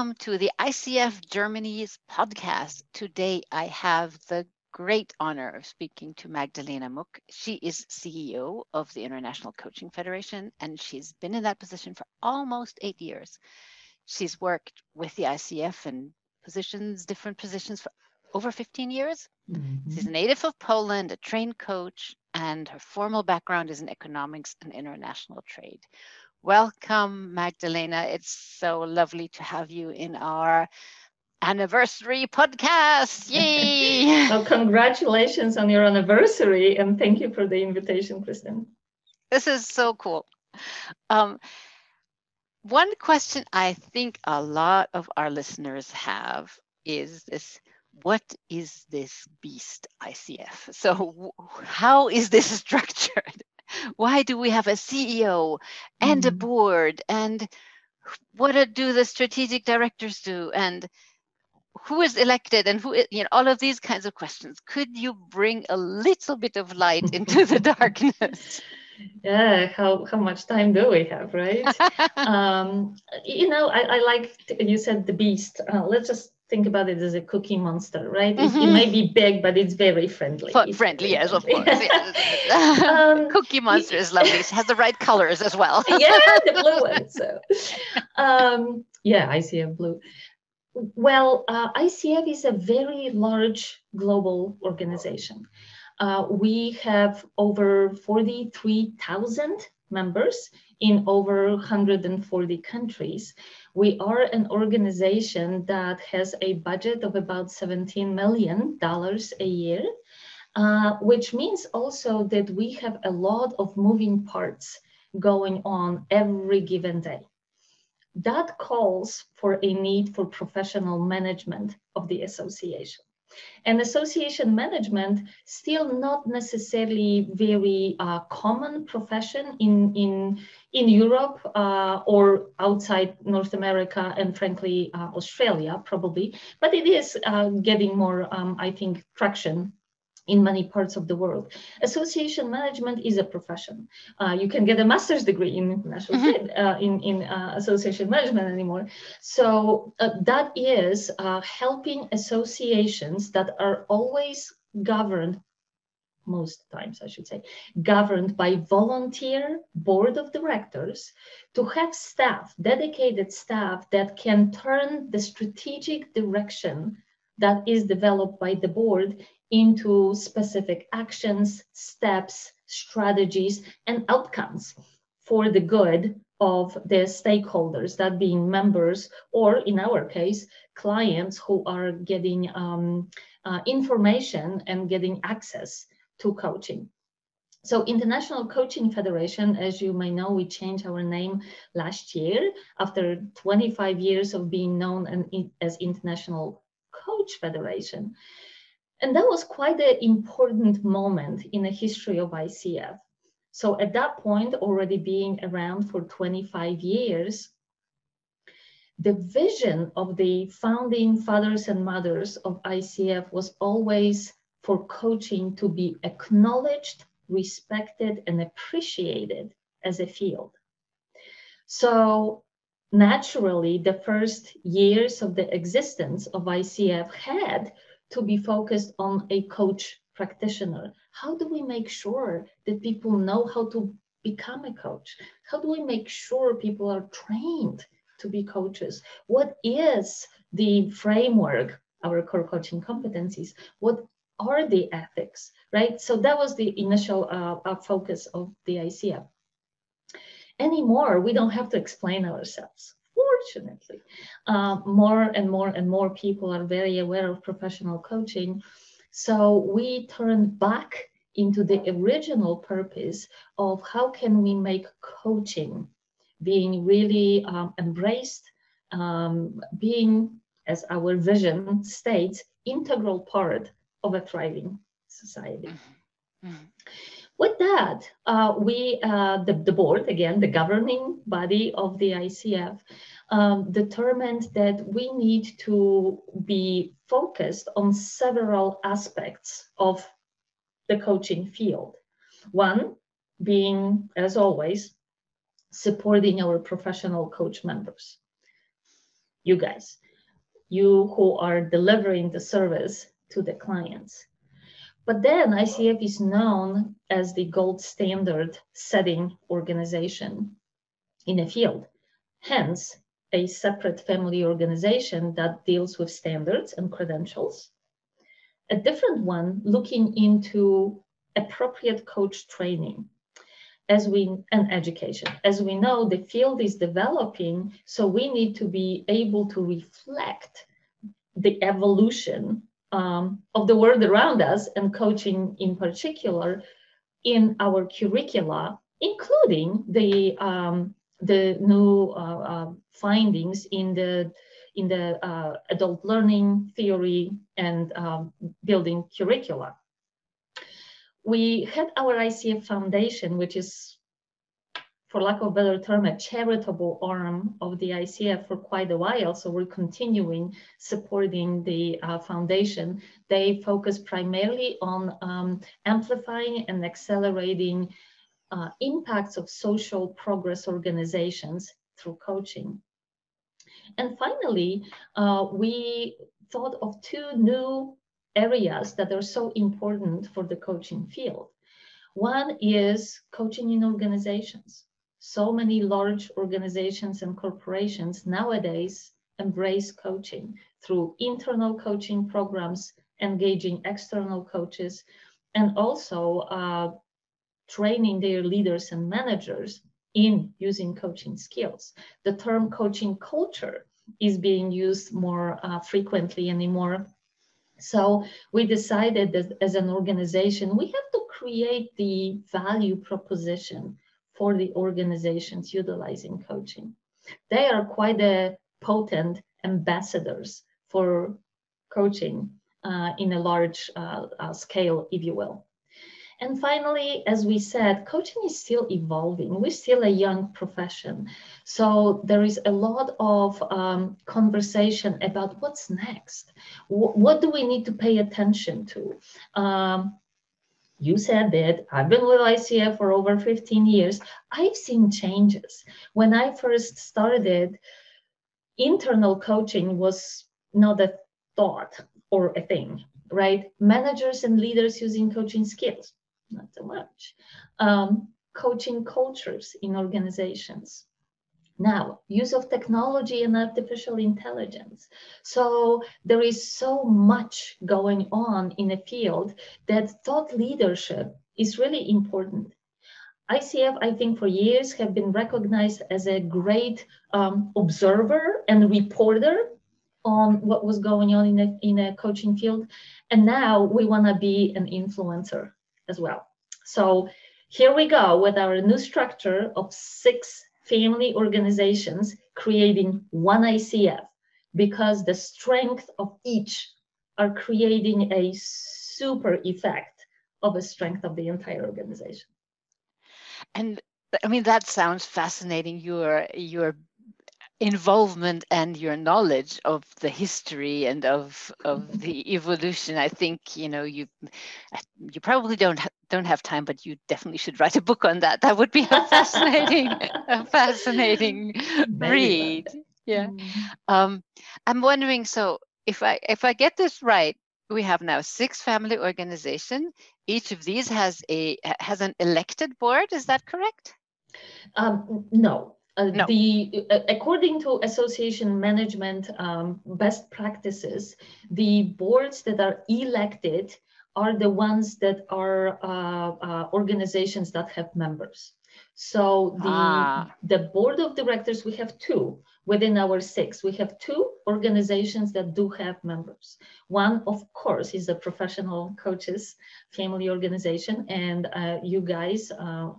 welcome to the ICF Germany's podcast. Today I have the great honor of speaking to Magdalena Mook. She is CEO of the International Coaching Federation, and she's been in that position for almost eight years. She's worked with the ICF in positions, different positions for over 15 years. Mm-hmm. She's a native of Poland, a trained coach, and her formal background is in economics and international trade. Welcome, Magdalena. It's so lovely to have you in our anniversary podcast. Yay! well, congratulations on your anniversary and thank you for the invitation, Kristen. This is so cool. Um, one question I think a lot of our listeners have is this what is this beast ICF? So, how is this structured? Why do we have a ceo and mm-hmm. a board? And what do the strategic directors do? And who is elected? And who you know all of these kinds of questions. Could you bring a little bit of light into the darkness? Yeah how how much time do we have right? Um you know i, I like you said the beast. Uh, let's just think about it as a cookie monster, right? Mm-hmm. It, it, may be big, but it's very friendly. F- friendly, yes, of course. Yes. um, cookie monster is lovely. It has the right colors as well. yeah, the blue one. So, um, yeah, ICF blue. Well, uh, ICF is a very large global organization. Uh, we have over 43,000 members in over 140 countries. We are an organization that has a budget of about $17 million a year, uh, which means also that we have a lot of moving parts going on every given day. That calls for a need for professional management of the association. And association management still not necessarily very uh, common profession in in in Europe uh, or outside North America and frankly uh, Australia probably, but it is uh, getting more um, I think traction in many parts of the world. Association management is a profession. Uh, you can get a master's degree in international mm-hmm. trade uh, in, in uh, association management anymore. So uh, that is uh, helping associations that are always governed most times I should say, governed by volunteer board of directors to have staff, dedicated staff that can turn the strategic direction that is developed by the board into specific actions, steps, strategies, and outcomes for the good of the stakeholders, that being members, or in our case, clients who are getting um, uh, information and getting access to coaching. So International Coaching Federation, as you may know, we changed our name last year after 25 years of being known as International Coach Federation. And that was quite an important moment in the history of ICF. So at that point, already being around for 25 years, the vision of the founding fathers and mothers of ICF was always for coaching to be acknowledged, respected, and appreciated as a field. So naturally, the first years of the existence of ICF had to be focused on a coach practitioner? How do we make sure that people know how to become a coach? How do we make sure people are trained to be coaches? What is the framework, our core coaching competencies? What are the ethics, right? So that was the initial uh, uh focus of the ICF. Anymore, we don't have to explain ourselves unfortunately, uh, more and more and more people are very aware of professional coaching. So we turned back into the original purpose of how can we make coaching being really um, embraced, um, being, as our vision states, integral part of a thriving society. With that, uh, we, uh, the, the board, again, the governing body of the ICF, um, determined that we need to be focused on several aspects of the coaching field. One being, as always, supporting our professional coach members. you guys, you who are delivering the service to the clients. But then ICF is known as the gold standard setting organization in a field. Hence, a separate family organization that deals with standards and credentials. A different one looking into appropriate coach training as we and education as we know the field is developing so we need to be able to reflect the evolution um, of the world around us and coaching in particular in our curricula including the um, the new uh, uh, findings in the in the uh, adult learning theory and um, building curricula. We had our ICF Foundation, which is, for lack of a better term, a charitable arm of the ICF for quite a while. So we're continuing supporting the uh, foundation. They focus primarily on um, amplifying and accelerating uh, impacts of social progress organizations through coaching. And finally, uh, we thought of two new areas that are so important for the coaching field. One is coaching in organizations. So many large organizations and corporations nowadays embrace coaching through internal coaching programs, engaging external coaches, and also uh, training their leaders and managers in using coaching skills. The term coaching culture is being used more uh, frequently anymore. so we decided that as an organization, we have to create the value proposition for the organizations utilizing coaching. They are quite a potent ambassadors for coaching uh, in a large uh, uh, scale, if you will. And finally, as we said, coaching is still evolving. We're still a young profession. So there is a lot of um, conversation about what's next. W- what do we need to pay attention to? Um, you said that I've been with ICF for over 15 years. I've seen changes. When I first started, internal coaching was not a thought or a thing, right? Managers and leaders using coaching skills not so much. Um, coaching cultures in organizations. Now, use of technology and artificial intelligence. So there is so much going on in a field that thought leadership is really important. ICF, I think, for years have been recognized as a great um, observer and reporter on what was going on in a, in a coaching field. And now we want to be an influencer as well. So here we go with our new structure of six family organizations creating one ICF because the strength of each are creating a super effect of the strength of the entire organization. And I mean that sounds fascinating. Your your involvement and your knowledge of the history and of of mm-hmm. the evolution i think you know you you probably don't ha- don't have time but you definitely should write a book on that. That would be a fascinating a fascinating read. Yeah. Mm-hmm. um i'm wondering so if i if i get this right we have now six family organization. Each of these has a has an elected board is that correct? Um, no uh, no. The uh, according to association management um, best practices, the boards that are elected are the ones that are uh, uh organizations that have members. So the ah. the board of directors we have two within our six. We have two organizations that do have members. One, of course, is the professional coaches family organization, and uh, you guys uh,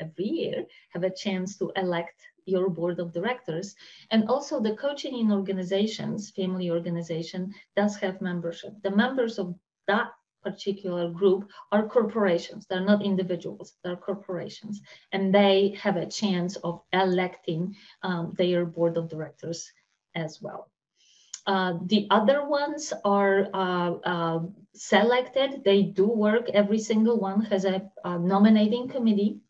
every year have a chance to elect your board of directors. And also the coaching in organizations, family organization, does have membership. The members of that particular group are corporations. They're not individuals, they're corporations. And they have a chance of electing um, their board of directors as well. Uh, the other ones are uh, uh, selected. They do work. Every single one has a, a nominating committee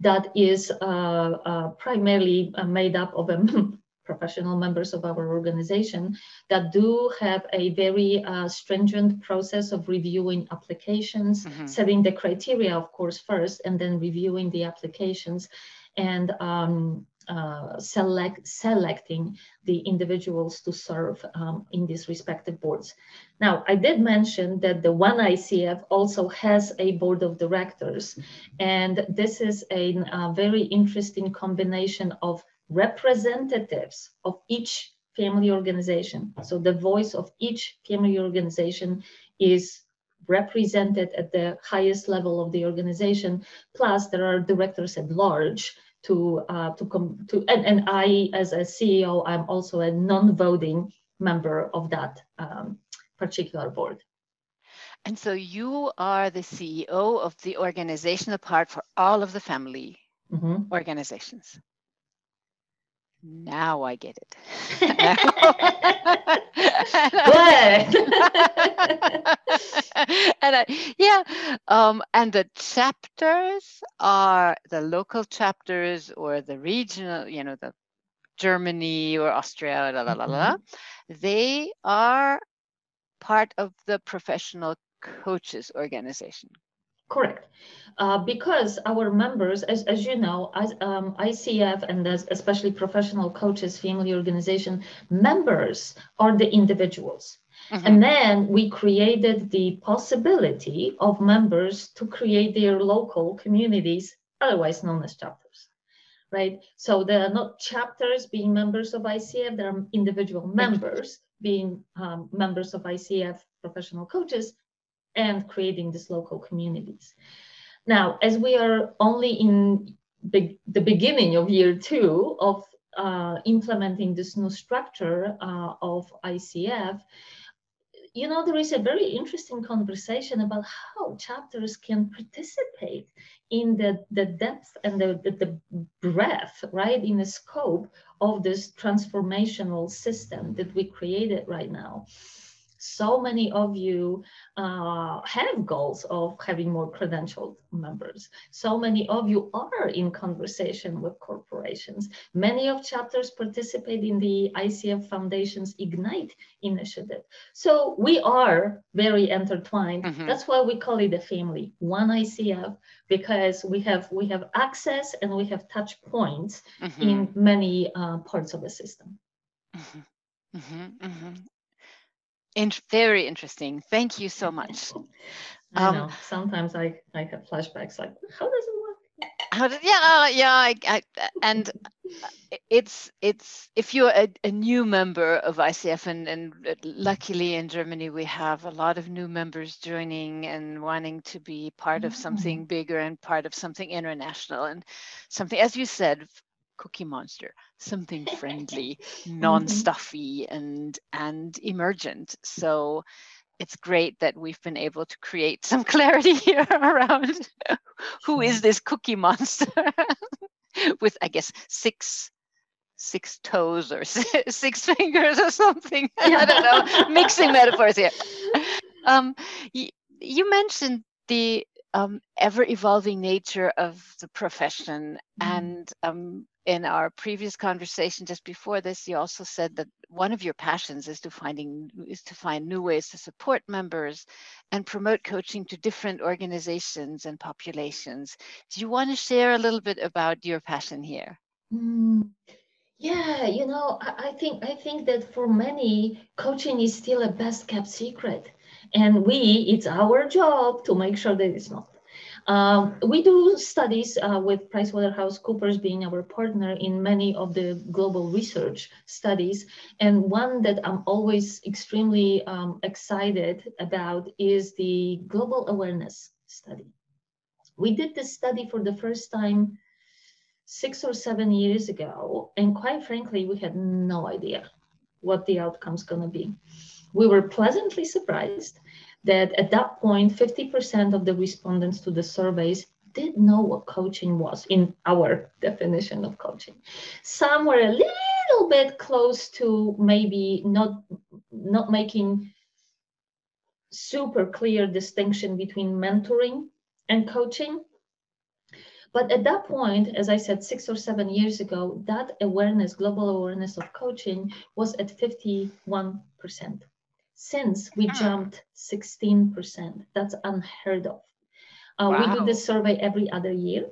that is uh, uh, primarily uh, made up of a professional members of our organization that do have a very uh, stringent process of reviewing applications, mm-hmm. setting the criteria, of course, first, and then reviewing the applications and um, uh, select selecting the individuals to serve um, in these respective boards. Now, I did mention that the one ICF also has a board of directors, and this is a, a very interesting combination of representatives of each family organization. So the voice of each family organization is represented at the highest level of the organization. Plus, there are directors at large to uh, to come to and, and I as a CEO I'm also a non-voting member of that um, particular board. And so you are the CEO of the organizational part for all of the family mm-hmm. organizations. Now I get it. and I, yeah, um, and the chapters are the local chapters or the regional, you know, the Germany or Austria, la la la la. Mm-hmm. They are part of the professional coaches organization. Correct. Uh, because our members, as, as you know, as, um, ICF and as, especially professional coaches, family organization members are the individuals. Mm-hmm. And then we created the possibility of members to create their local communities, otherwise known as chapters. Right. So there are not chapters being members of ICF, there are individual members being um, members of ICF professional coaches and creating these local communities. Now, as we are only in the, the beginning of year two of uh, implementing this new structure uh, of ICF, you know, there is a very interesting conversation about how chapters can participate in the, the depth and the, the, the breadth, right, in the scope of this transformational system that we created right now so many of you uh, have goals of having more credentialed members. So many of you are in conversation with corporations. Many of chapters participate in the ICF Foundation's Ignite initiative. So we are very intertwined. Mm-hmm. That's why we call it a family, one ICF, because we have we have access and we have touch points mm-hmm. in many uh, parts of the system. Mm-hmm. Mm-hmm. mm-hmm. In, very interesting. Thank you so much. I um, know. Sometimes I, I have flashbacks like, how does it work? How did, yeah, uh, yeah, I, I, and it's it's if you're a, a, new member of ICF, and, and luckily in Germany we have a lot of new members joining and wanting to be part of something mm. bigger and part of something international and something, as you said, Cookie Monster, something friendly, mm-hmm. non-stuffy and and emergent. So it's great that we've been able to create some clarity here around who is this Cookie Monster with, I guess, six six toes or six fingers or something. I don't know, mixing metaphors here. Um, you, you mentioned the um, ever evolving nature of the profession. Mm. And um, in our previous conversation just before this, you also said that one of your passions is to finding is to find new ways to support members and promote coaching to different organizations and populations. Do you want to share a little bit about your passion here? Mm. Yeah, you know, I, I think I think that for many, coaching is still a best kept secret and we, it's our job to make sure that it's not. Um, we do studies uh, with PricewaterhouseCoopers being our partner in many of the global research studies. And one that I'm always extremely um, excited about is the Global Awareness Study. We did this study for the first time six or seven years ago. And quite frankly, we had no idea what the outcome's going to be we were pleasantly surprised that at that point, 50% of the respondents to the surveys did know what coaching was in our definition of coaching. Some were a little bit close to maybe not, not making super clear distinction between mentoring and coaching. But at that point, as I said, six or seven years ago, that awareness, global awareness of coaching was at 51%. Since we jumped 16%, that's unheard of. Uh, wow. We do this survey every other year.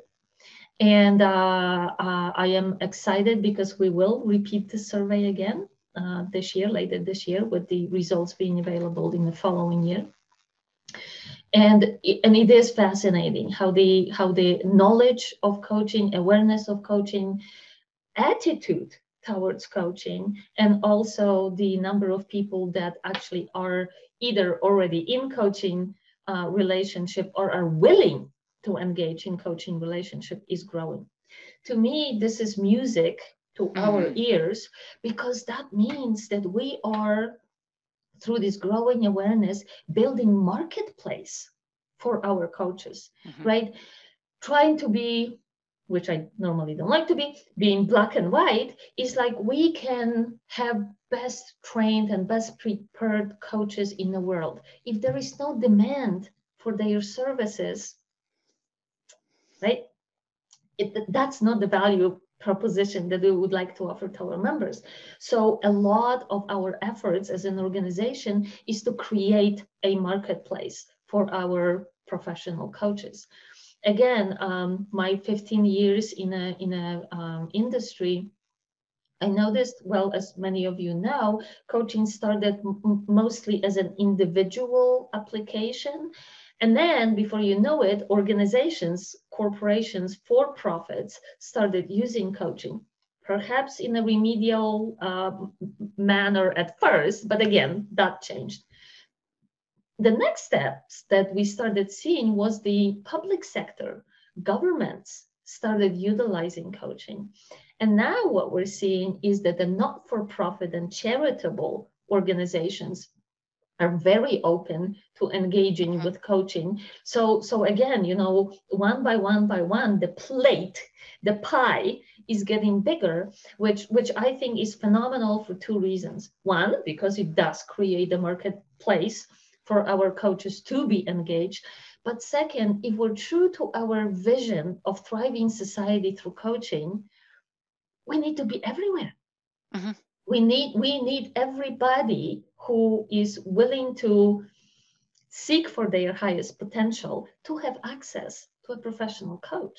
And uh, uh, I am excited because we will repeat the survey again uh, this year, later this year, with the results being available in the following year. And, and it is fascinating how the how the knowledge of coaching, awareness of coaching, attitude towards coaching, and also the number of people that actually are either already in coaching uh, relationship or are willing to engage in coaching relationship is growing. To me, this is music to mm-hmm. our ears because that means that we are through this growing awareness building marketplace for our coaches mm-hmm. right trying to be which i normally don't like to be being black and white is like we can have best trained and best prepared coaches in the world if there is no demand for their services right? It, that's not the value proposition that we would like to offer to our members. So a lot of our efforts as an organization is to create a marketplace for our professional coaches. Again, um, my 15 years in a in a um, industry, I noticed, well, as many of you know, coaching started mostly as an individual application and then, before you know it, organizations, corporations, for profits started using coaching, perhaps in a remedial uh, manner at first, but again, that changed. The next steps that we started seeing was the public sector, governments started utilizing coaching. And now what we're seeing is that the not for profit and charitable organizations are very open to engaging mm-hmm. with coaching so so again you know one by one by one the plate the pie is getting bigger which which i think is phenomenal for two reasons one because it does create a marketplace for our coaches to be engaged. But second if we're true to our vision of thriving society through coaching we need to be everywhere. Mm-hmm. we need we need everybody who is willing to seek for their highest potential to have access to a professional coach.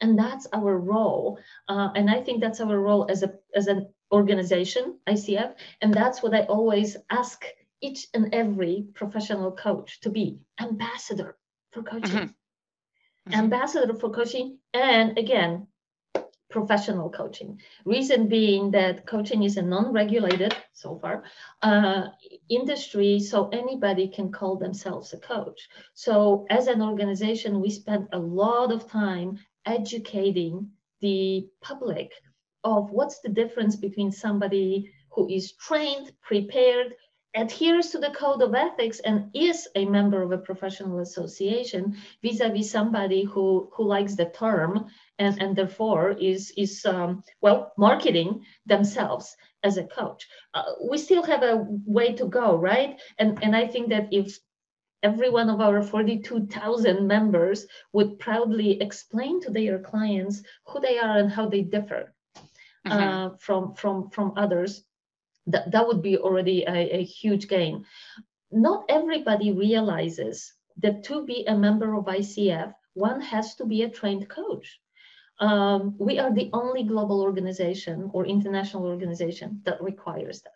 And that's our role uh, and i think that's our role as a as an organization icf and that's what i always ask each and every professional coach to be ambassador for coaching mm-hmm. Mm-hmm. ambassador for coaching and again professional coaching. Reason being that coaching is a non-regulated, so far, uh, industry, so anybody can call themselves a coach. So as an organization, we spend a lot of time educating the public of what's the difference between somebody who is trained, prepared, adheres to the code of ethics and is a member of a professional association vis-a-vis somebody who who likes the term and, and therefore is, is um, well, marketing themselves as a coach. Uh, we still have a way to go, right? And, and I think that if every one of our 42,000 members would proudly explain to their clients who they are and how they differ mm-hmm. uh, from, from, from others, that, that would be already a, a huge gain. Not everybody realizes that to be a member of ICF, one has to be a trained coach um, we are the only global organization or international organization that requires that.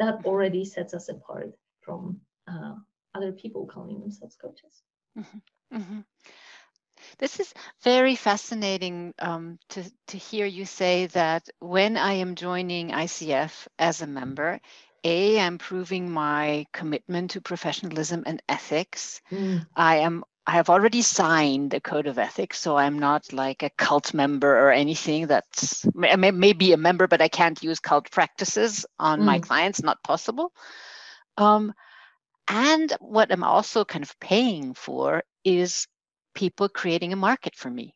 That already sets us apart from uh, other people calling themselves coaches. Mm-hmm. Mm-hmm. This is very fascinating um, to, to hear you say that when I am joining ICF as a member, a, I'm proving my commitment to professionalism and ethics. Mm. I am I have already signed the code of ethics, so I'm not like a cult member or anything. That's may, may be a member, but I can't use cult practices on mm. my clients. Not possible. Um, and what I'm also kind of paying for is people creating a market for me.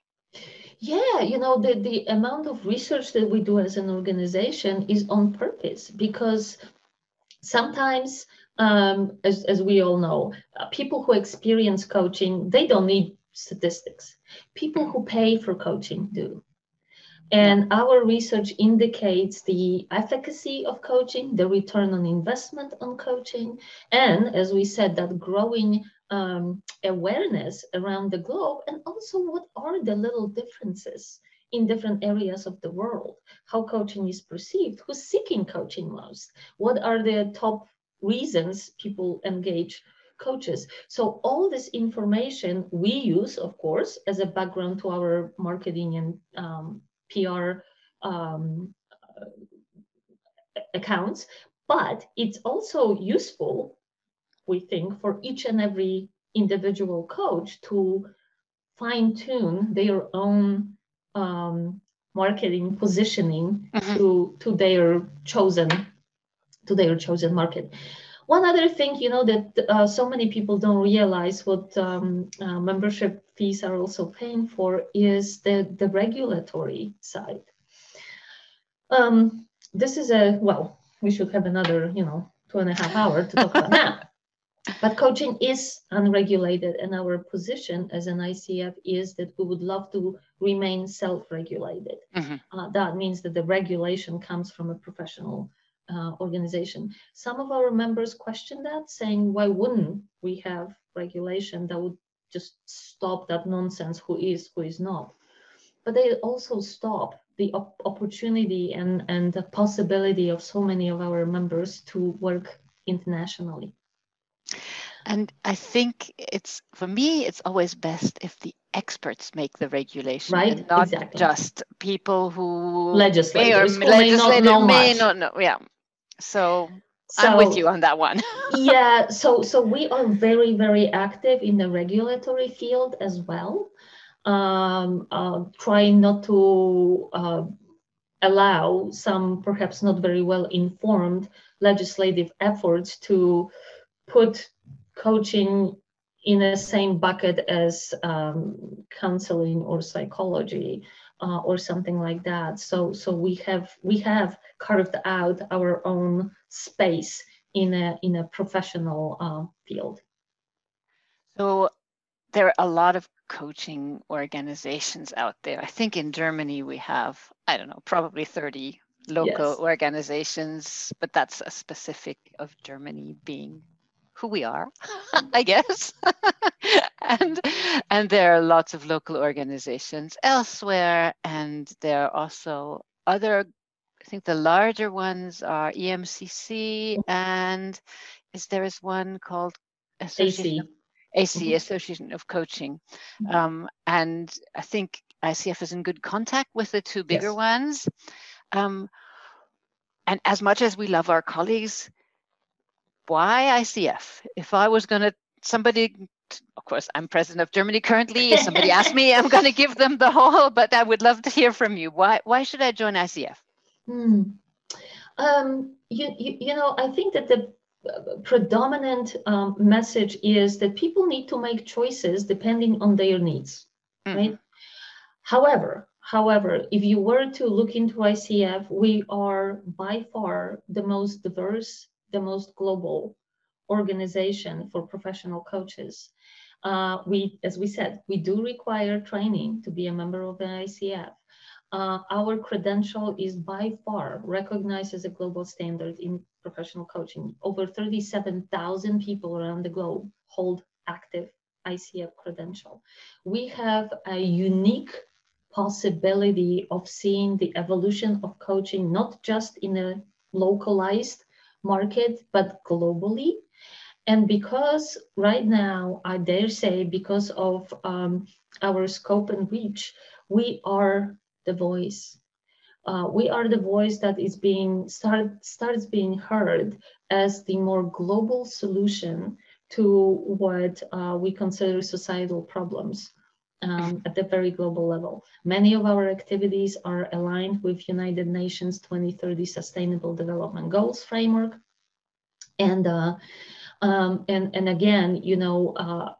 Yeah, you know, the, the amount of research that we do as an organization is on purpose because sometimes um, as, as we all know, uh, people who experience coaching, they don't need statistics. People who pay for coaching do. And our research indicates the efficacy of coaching, the return on investment on coaching, and as we said, that growing um, awareness around the globe, and also what are the little differences in different areas of the world, how coaching is perceived, who's seeking coaching most, what are the top reasons people engage coaches. So all this information we use, of course, as a background to our marketing and um, PR um, accounts, but it's also useful, we think, for each and every individual coach to fine tune their own um, marketing positioning mm-hmm. to to their chosen to their chosen market. One other thing, you know, that uh, so many people don't realize what um, uh, membership fees are also paying for is the, the regulatory side. Um, this is a, well, we should have another, you know, two and a half hour to talk about that. But coaching is unregulated, and our position as an ICF is that we would love to remain self regulated. Mm-hmm. Uh, that means that the regulation comes from a professional uh, organization. Some of our members question that, saying, why wouldn't we have regulation that would just stop that nonsense who is, who is not? But they also stop the op- opportunity and, and the possibility of so many of our members to work internationally. And I think it's for me, it's always best if the experts make the regulation, right? And not exactly. just people who legislators, may or may, not know may not know. Yeah, so, so I'm with you on that one. yeah, so so we are very very active in the regulatory field as well, um, uh, trying not to uh, allow some perhaps not very well informed legislative efforts to put coaching in the same bucket as um, counseling or psychology uh, or something like that. So so we have we have carved out our own space in a in a professional uh, field. So there are a lot of coaching organizations out there. I think in Germany we have I don't know probably 30 local yes. organizations, but that's a specific of Germany being who we are, I guess. and and there are lots of local organizations elsewhere, and there are also other. I think the larger ones are EMCC, and is there is one called Association AC, AC mm-hmm. Association of Coaching, mm-hmm. um, and I think ICF is in good contact with the two bigger yes. ones. Um, and as much as we love our colleagues, why ICF? If I was going to, somebody, of course, I'm president of Germany currently. If somebody asked me, I'm going to give them the whole, but I would love to hear from you. Why, why should I join ICF? Hmm. Um, you, you, you know, I think that the predominant um, message is that people need to make choices depending on their needs, mm-hmm. right? However, however, if you were to look into ICF, we are by far the most diverse the most global organization for professional coaches. Uh, we, as we said, we do require training to be a member of the ICF. Uh, our credential is by far recognized as a global standard in professional coaching. Over 37,000 people around the globe hold active ICF credential. We have a unique possibility of seeing the evolution of coaching, not just in a localized market, but globally. And because right now, I dare say, because of um, our scope and reach, we are the voice. Uh, we are the voice that is being start, starts being heard as the more global solution to what uh, we consider societal problems um, at the very global level. Many of our activities are aligned with United Nations 2030 Sustainable Development Goals framework. And, uh, um, and, and again, you know, uh,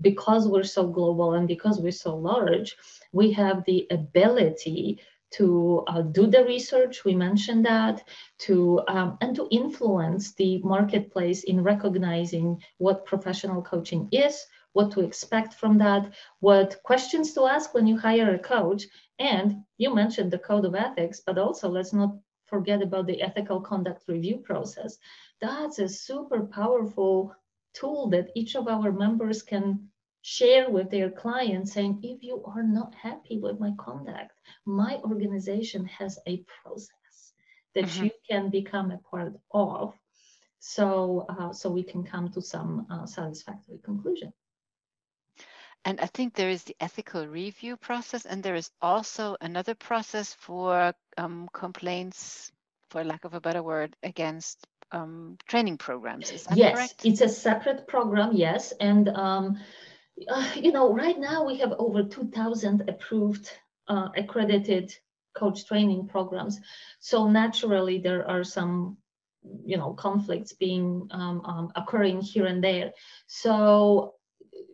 because we're so global and because we're so large, we have the ability to uh, do the research we mentioned that to um, and to influence the marketplace in recognizing what professional coaching is what to expect from that, what questions to ask when you hire a coach. And you mentioned the code of ethics, but also let's not forget about the ethical conduct review process. That's a super powerful tool that each of our members can share with their clients saying, if you are not happy with my conduct, my organization has a process that mm-hmm. you can become a part of so uh, so we can come to some uh, satisfactory conclusion and i think there is the ethical review process and there is also another process for um, complaints for lack of a better word against um, training programs. Is that yes correct? it's a separate program yes. And um, uh, you know right now we have over 2000 approved uh, accredited coach training programs. So naturally there are some you know conflicts being um, um, occurring here and there. So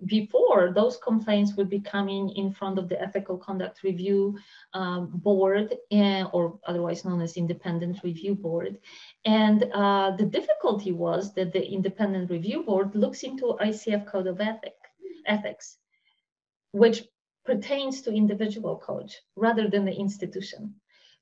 before those complaints would be coming in front of the ethical conduct review um, board and, or otherwise known as independent review board and uh, the difficulty was that the independent review board looks into icf code of ethic, ethics which pertains to individual coach rather than the institution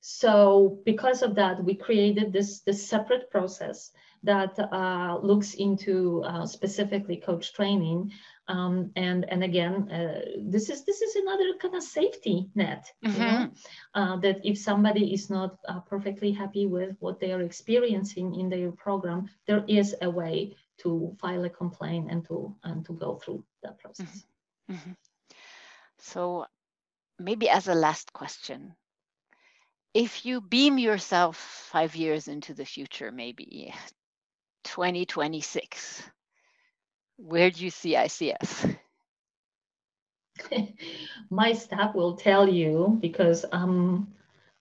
so because of that, we created this, this separate process that uh, looks into uh, specifically coach training. Um, and and again, uh, this is this is another kind of safety net, mm-hmm. you know. Uh, that if somebody is not uh, perfectly happy with what they are experiencing in their program, there is a way to file a complaint and to and to go through that process. Mm-hmm. Mm-hmm. So maybe as a last question, if you beam yourself five years into the future, maybe 2026, where do you see ICF? My staff will tell you because um,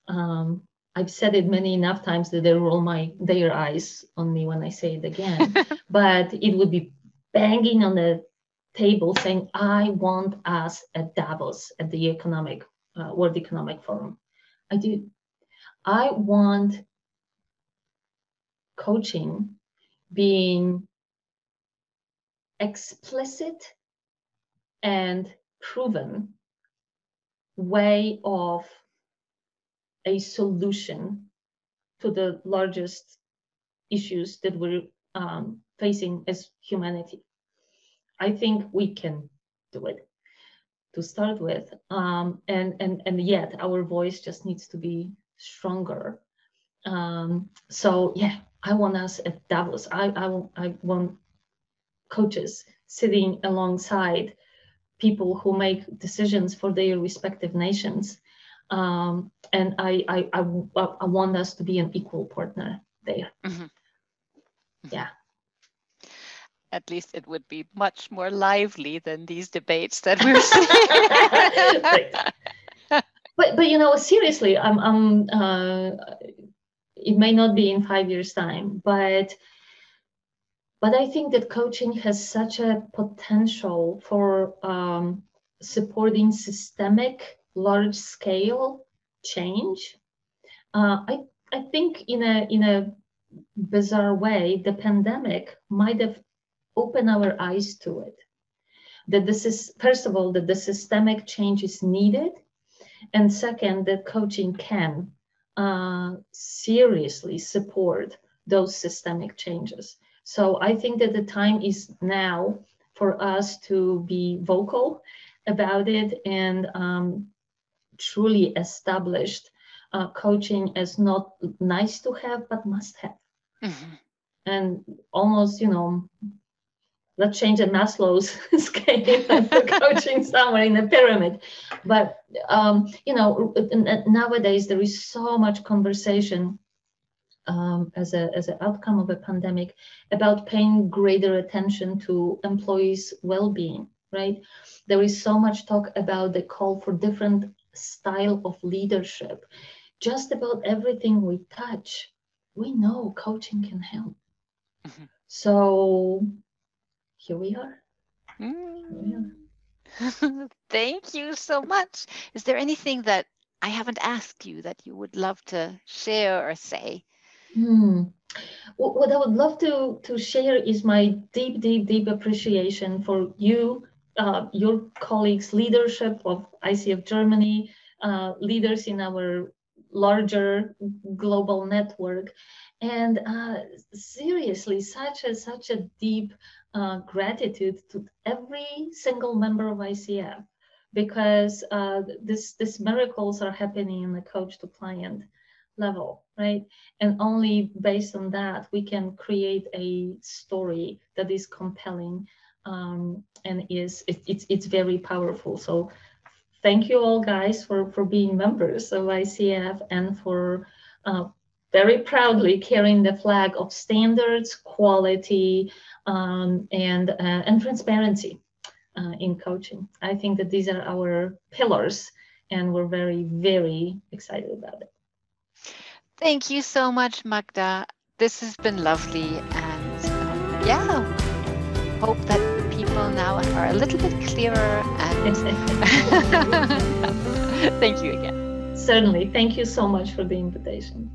um, I've said it many enough times that they roll my their eyes on me when I say it again. but it would be banging on the table saying, "I want us at Davos at the economic uh, World Economic Forum." I do. I want coaching being explicit and proven way of a solution to the largest issues that we're um, facing as humanity. I think we can do it to start with, um, and and and yet our voice just needs to be stronger. Um, so yeah, I want us at Davos. I, I, I want coaches sitting alongside people who make decisions for their respective nations. Um, and I, I, I, I, want us to be an equal partner there. Mm-hmm. Yeah. At least it would be much more lively than these debates that we're seeing but but you know seriously i'm i'm uh, it may not be in five years time but but i think that coaching has such a potential for um, supporting systemic large scale change. Uh, i i think in a in a bizarre way the pandemic might have opened our eyes to it. That this is first of all that the systemic change is needed. And second, that coaching can uh, seriously support those systemic changes. So I think that the time is now for us to be vocal about it and um, truly established uh, coaching as not nice to have, but must have. Mm-hmm. And almost, you know, let's change the Maslow's scale for coaching somewhere in the pyramid. But um, you know, nowadays there is so much conversation um, as a as an outcome of a pandemic about paying greater attention to employees' well-being. Right? There is so much talk about the call for different style of leadership. Just about everything we touch, we know coaching can help. Mm-hmm. So here we are. Mm. Thank you so much. Is there anything that I haven't asked you that you would love to share or say? Hmm. What I would love to, to share is my deep, deep, deep appreciation for you uh, your colleagues, leadership of ICF Germany, uh, leaders in our larger global network, and uh, seriously, such a such a deep uh, gratitude to every single member of ICF because uh, this this miracles are happening in the coach to client level, right? And only based on that we can create a story that is compelling um, and is it, it's it's very powerful. So thank you all guys for for being members of ICF and for uh, very proudly carrying the flag of standards, quality, um, and uh, and transparency uh, in coaching. I think that these are our pillars, and we're very very excited about it. Thank you so much, Magda. This has been lovely, and um, yeah, hope that people now are a little bit clearer. And thank you again. Certainly. Thank you so much for the invitation.